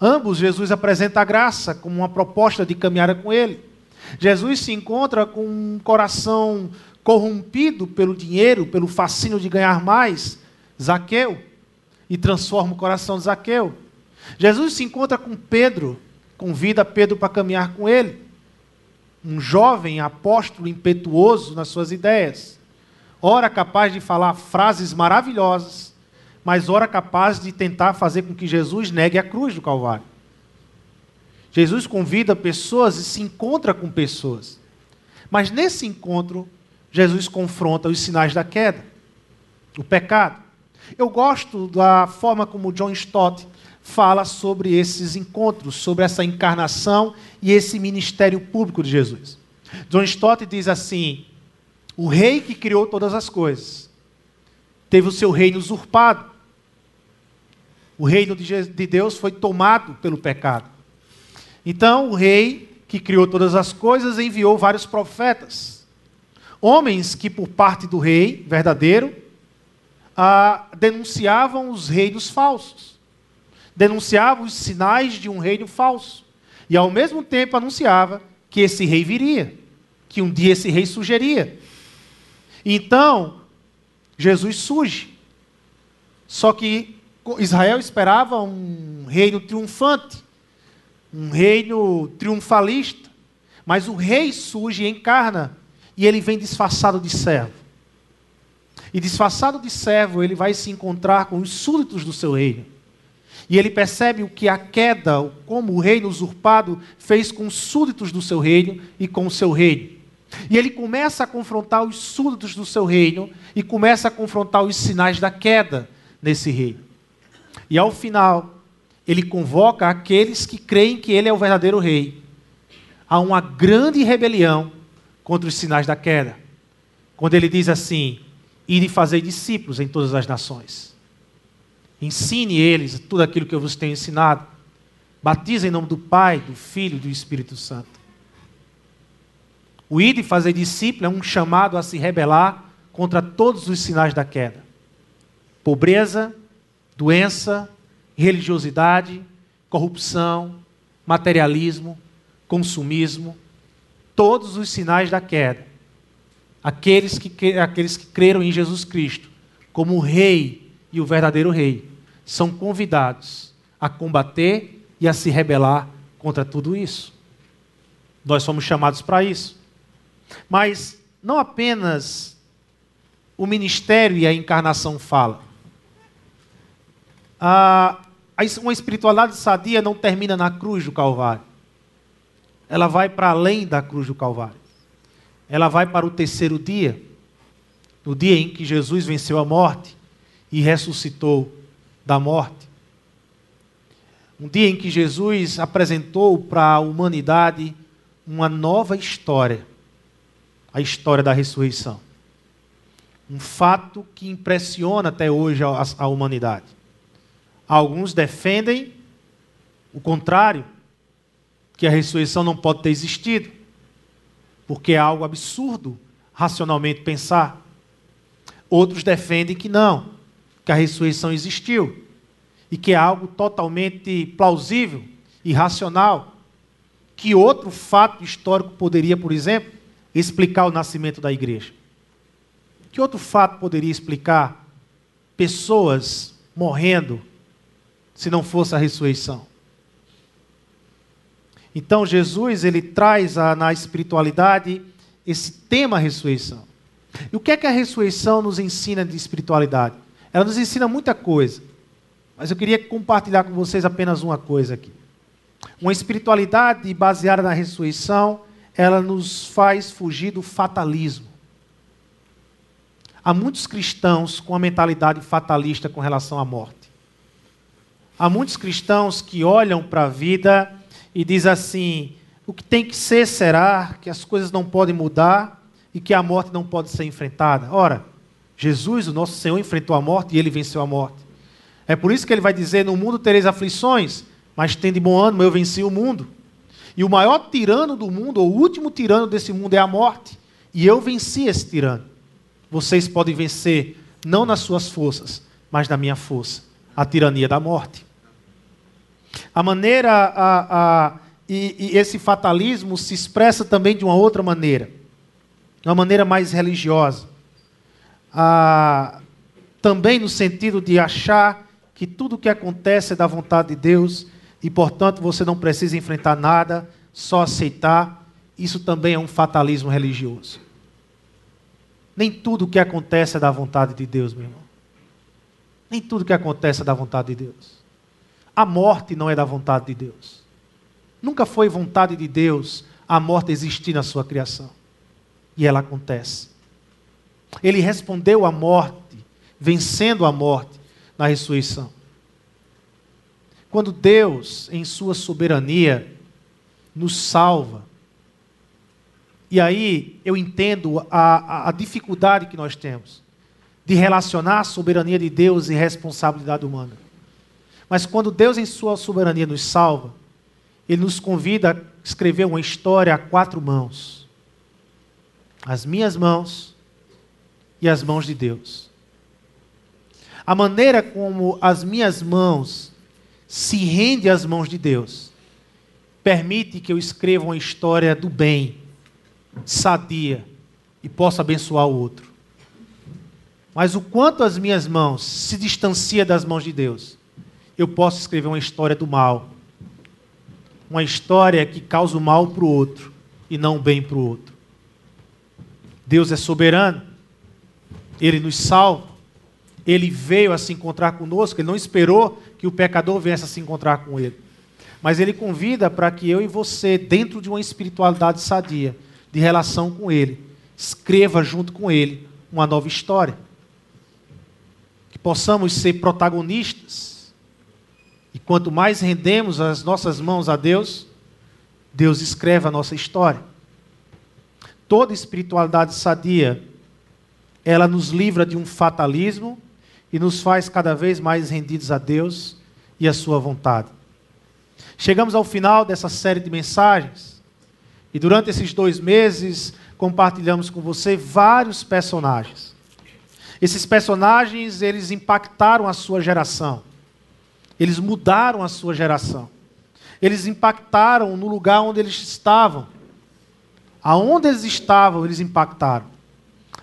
Ambos, Jesus apresenta a graça como uma proposta de caminhar com ele. Jesus se encontra com um coração corrompido pelo dinheiro, pelo fascínio de ganhar mais, Zaqueu, e transforma o coração de Zaqueu. Jesus se encontra com Pedro, convida Pedro para caminhar com ele. Um jovem apóstolo impetuoso nas suas ideias. Ora capaz de falar frases maravilhosas, mas ora capaz de tentar fazer com que Jesus negue a cruz do Calvário. Jesus convida pessoas e se encontra com pessoas. Mas nesse encontro, Jesus confronta os sinais da queda, o pecado. Eu gosto da forma como John Stott fala sobre esses encontros, sobre essa encarnação e esse ministério público de Jesus. John Stott diz assim: o rei que criou todas as coisas teve o seu reino usurpado. O reino de Deus foi tomado pelo pecado. Então, o rei que criou todas as coisas enviou vários profetas, homens que, por parte do rei verdadeiro, ah, denunciavam os reinos falsos, denunciavam os sinais de um reino falso, e ao mesmo tempo anunciava que esse rei viria, que um dia esse rei surgiria. Então, Jesus surge. Só que Israel esperava um reino triunfante, um reino triunfalista, mas o rei surge e encarna, e ele vem disfarçado de servo. E disfarçado de servo, ele vai se encontrar com os súditos do seu reino. E ele percebe o que a queda, como o reino usurpado fez com os súditos do seu reino e com o seu reino. E ele começa a confrontar os súditos do seu reino e começa a confrontar os sinais da queda nesse reino. E ao final, ele convoca aqueles que creem que ele é o verdadeiro rei a uma grande rebelião contra os sinais da queda. Quando ele diz assim: "Ide fazer discípulos em todas as nações. Ensine eles tudo aquilo que eu vos tenho ensinado. Batize em nome do Pai, do Filho e do Espírito Santo." O ide fazer discípulo é um chamado a se rebelar contra todos os sinais da queda. Pobreza, doença, religiosidade, corrupção, materialismo, consumismo, todos os sinais da queda. Aqueles que, aqueles que creram em Jesus Cristo como o Rei e o verdadeiro Rei são convidados a combater e a se rebelar contra tudo isso. Nós somos chamados para isso. Mas não apenas o ministério e a encarnação falam. Ah, uma espiritualidade sadia não termina na cruz do Calvário. Ela vai para além da cruz do Calvário. Ela vai para o terceiro dia, no dia em que Jesus venceu a morte e ressuscitou da morte. Um dia em que Jesus apresentou para a humanidade uma nova história a história da ressurreição. Um fato que impressiona até hoje a, a humanidade. Alguns defendem o contrário, que a ressurreição não pode ter existido, porque é algo absurdo racionalmente pensar. Outros defendem que não, que a ressurreição existiu e que é algo totalmente plausível e racional. Que outro fato histórico poderia, por exemplo, explicar o nascimento da igreja? Que outro fato poderia explicar pessoas morrendo se não fosse a ressurreição? Então Jesus ele traz a, na espiritualidade esse tema ressurreição. E o que é que a ressurreição nos ensina de espiritualidade? Ela nos ensina muita coisa. Mas eu queria compartilhar com vocês apenas uma coisa aqui. Uma espiritualidade baseada na ressurreição ela nos faz fugir do fatalismo. Há muitos cristãos com a mentalidade fatalista com relação à morte. Há muitos cristãos que olham para a vida e dizem assim: o que tem que ser será, que as coisas não podem mudar e que a morte não pode ser enfrentada. Ora, Jesus, o nosso Senhor, enfrentou a morte e ele venceu a morte. É por isso que ele vai dizer: No mundo tereis aflições, mas tende bom ânimo, eu venci o mundo. E o maior tirano do mundo, ou o último tirano desse mundo é a morte. E eu venci esse tirano. Vocês podem vencer, não nas suas forças, mas na minha força a tirania da morte. A maneira, a, a, e, e esse fatalismo se expressa também de uma outra maneira, de uma maneira mais religiosa. Ah, também no sentido de achar que tudo o que acontece é da vontade de Deus e, portanto, você não precisa enfrentar nada, só aceitar. Isso também é um fatalismo religioso. Nem tudo o que acontece é da vontade de Deus, meu irmão. Nem tudo que acontece é da vontade de Deus. A morte não é da vontade de Deus. Nunca foi vontade de Deus a morte existir na sua criação. E ela acontece. Ele respondeu à morte, vencendo a morte na ressurreição. Quando Deus, em sua soberania, nos salva, e aí eu entendo a, a, a dificuldade que nós temos de relacionar a soberania de Deus e responsabilidade humana. Mas quando Deus, em sua soberania, nos salva, Ele nos convida a escrever uma história a quatro mãos: as minhas mãos e as mãos de Deus. A maneira como as minhas mãos se rendem às mãos de Deus permite que eu escreva uma história do bem sadia e possa abençoar o outro. Mas o quanto as minhas mãos se distancia das mãos de Deus, eu posso escrever uma história do mal. Uma história que causa o mal para o outro e não o bem para o outro. Deus é soberano, Ele nos salva, Ele veio a se encontrar conosco, Ele não esperou que o pecador viesse a se encontrar com Ele. Mas Ele convida para que eu e você, dentro de uma espiritualidade sadia, de relação com Ele. Escreva junto com Ele uma nova história. Possamos ser protagonistas. E quanto mais rendemos as nossas mãos a Deus, Deus escreve a nossa história. Toda espiritualidade sadia, ela nos livra de um fatalismo e nos faz cada vez mais rendidos a Deus e a Sua vontade. Chegamos ao final dessa série de mensagens. E durante esses dois meses, compartilhamos com você vários personagens. Esses personagens, eles impactaram a sua geração. Eles mudaram a sua geração. Eles impactaram no lugar onde eles estavam. Aonde eles estavam, eles impactaram.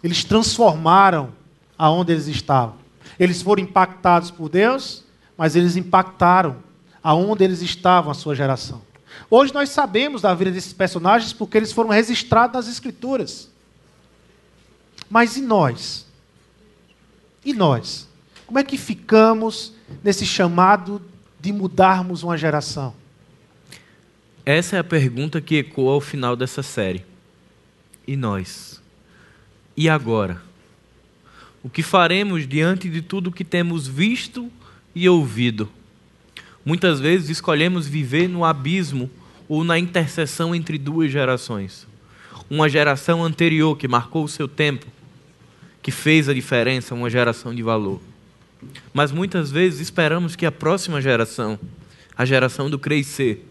Eles transformaram aonde eles estavam. Eles foram impactados por Deus, mas eles impactaram aonde eles estavam a sua geração. Hoje nós sabemos da vida desses personagens porque eles foram registrados nas Escrituras. Mas e nós? E nós? Como é que ficamos nesse chamado de mudarmos uma geração? Essa é a pergunta que ecoa ao final dessa série. E nós? E agora? O que faremos diante de tudo que temos visto e ouvido? Muitas vezes escolhemos viver no abismo ou na interseção entre duas gerações. Uma geração anterior que marcou o seu tempo, que fez a diferença, uma geração de valor. Mas muitas vezes esperamos que a próxima geração, a geração do crescer,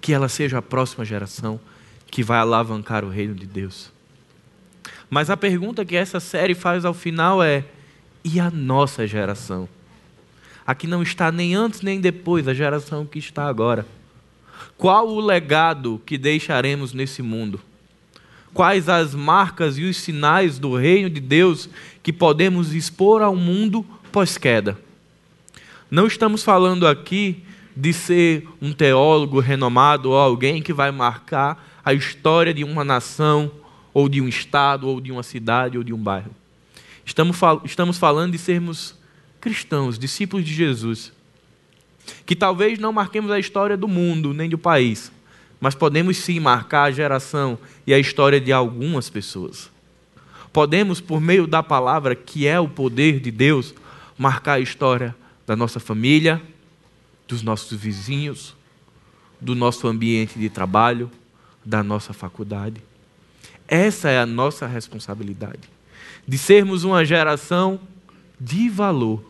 que ela seja a próxima geração que vai alavancar o reino de Deus. Mas a pergunta que essa série faz ao final é: e a nossa geração? Aqui não está nem antes nem depois a geração que está agora. Qual o legado que deixaremos nesse mundo? Quais as marcas e os sinais do reino de Deus que podemos expor ao mundo pós-queda? Não estamos falando aqui de ser um teólogo renomado ou alguém que vai marcar a história de uma nação, ou de um estado, ou de uma cidade, ou de um bairro. Estamos, fal estamos falando de sermos cristãos, discípulos de Jesus, que talvez não marquemos a história do mundo nem do país, mas podemos sim marcar a geração e a história de algumas pessoas. Podemos, por meio da palavra, que é o poder de Deus, marcar a história da nossa família, dos nossos vizinhos, do nosso ambiente de trabalho, da nossa faculdade. Essa é a nossa responsabilidade, de sermos uma geração de valor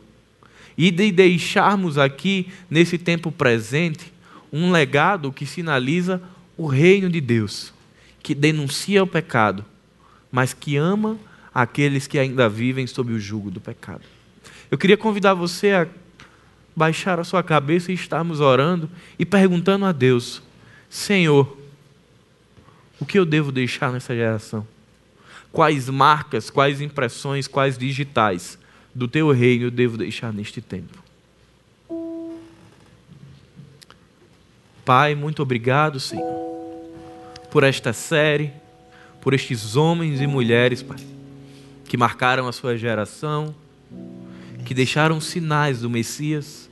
e de deixarmos aqui, nesse tempo presente, um legado que sinaliza o reino de Deus, que denuncia o pecado, mas que ama aqueles que ainda vivem sob o jugo do pecado. Eu queria convidar você a baixar a sua cabeça e estarmos orando e perguntando a Deus: Senhor, o que eu devo deixar nessa geração? Quais marcas, quais impressões, quais digitais do teu reino eu devo deixar neste tempo? Pai, muito obrigado, Senhor, por esta série, por estes homens e mulheres, Pai, que marcaram a sua geração, que deixaram sinais do Messias,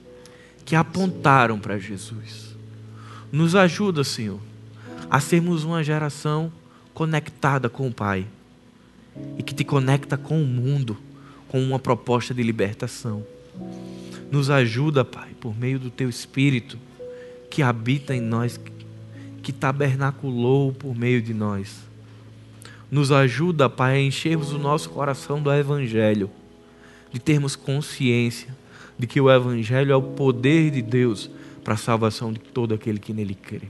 que apontaram para Jesus. Nos ajuda, Senhor, a sermos uma geração conectada com o Pai e que te conecta com o mundo com uma proposta de libertação. Nos ajuda, Pai, por meio do teu Espírito que habita em nós, que tabernaculou por meio de nós. Nos ajuda, Pai, a enchermos o nosso coração do Evangelho, de termos consciência de que o Evangelho é o poder de Deus para a salvação de todo aquele que nele crê.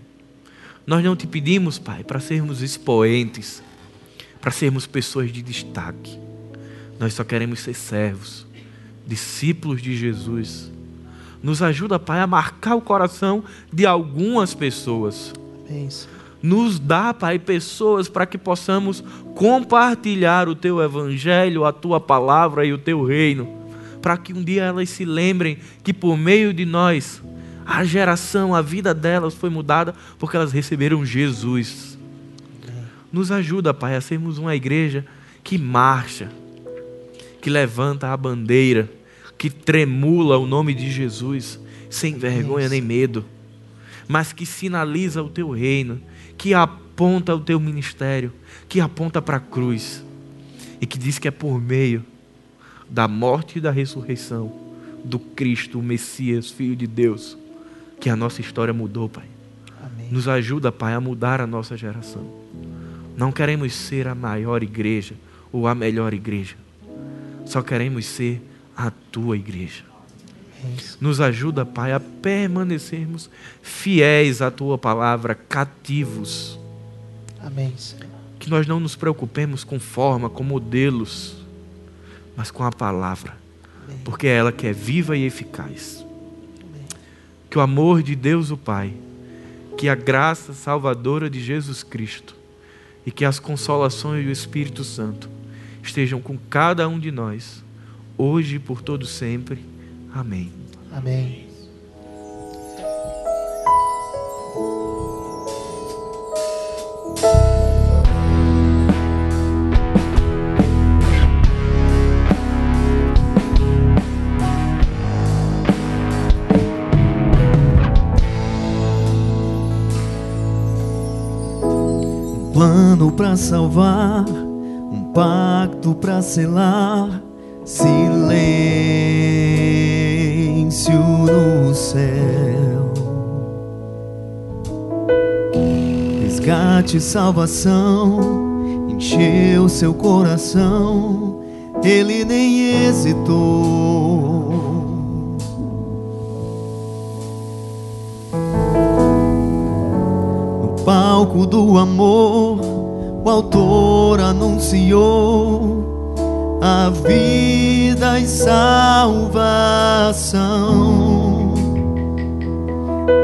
Nós não te pedimos, Pai, para sermos expoentes, para sermos pessoas de destaque. Nós só queremos ser servos, discípulos de Jesus nos ajuda, Pai, a marcar o coração de algumas pessoas. Amém. Nos dá, Pai, pessoas para que possamos compartilhar o Teu Evangelho, a Tua palavra e o Teu reino. Para que um dia elas se lembrem que por meio de nós, a geração, a vida delas foi mudada porque elas receberam Jesus. Nos ajuda, Pai, a sermos uma igreja que marcha, que levanta a bandeira que tremula o nome de Jesus, sem vergonha nem medo, mas que sinaliza o teu reino, que aponta o teu ministério, que aponta para a cruz e que diz que é por meio da morte e da ressurreição do Cristo, o Messias, Filho de Deus, que a nossa história mudou, Pai. Amém. Nos ajuda, Pai, a mudar a nossa geração. Não queremos ser a maior igreja ou a melhor igreja. Só queremos ser a tua igreja. Nos ajuda, Pai, a permanecermos fiéis à tua palavra, cativos. Amém, Senhor. Que nós não nos preocupemos com forma, com modelos, mas com a palavra, Amém. porque é ela que é viva e eficaz. Amém. Que o amor de Deus, o Pai, que a graça salvadora de Jesus Cristo e que as consolações do Espírito Santo estejam com cada um de nós hoje e por todo sempre. Amém. Amém. Um plano para salvar, um pacto para selar silêncio no céu. Resgate e salvação encheu seu coração, ele nem hesitou. No palco do amor, o autor anunciou a vida e salvação.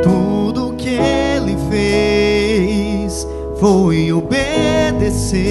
Tudo que ele fez foi obedecer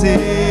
obedecer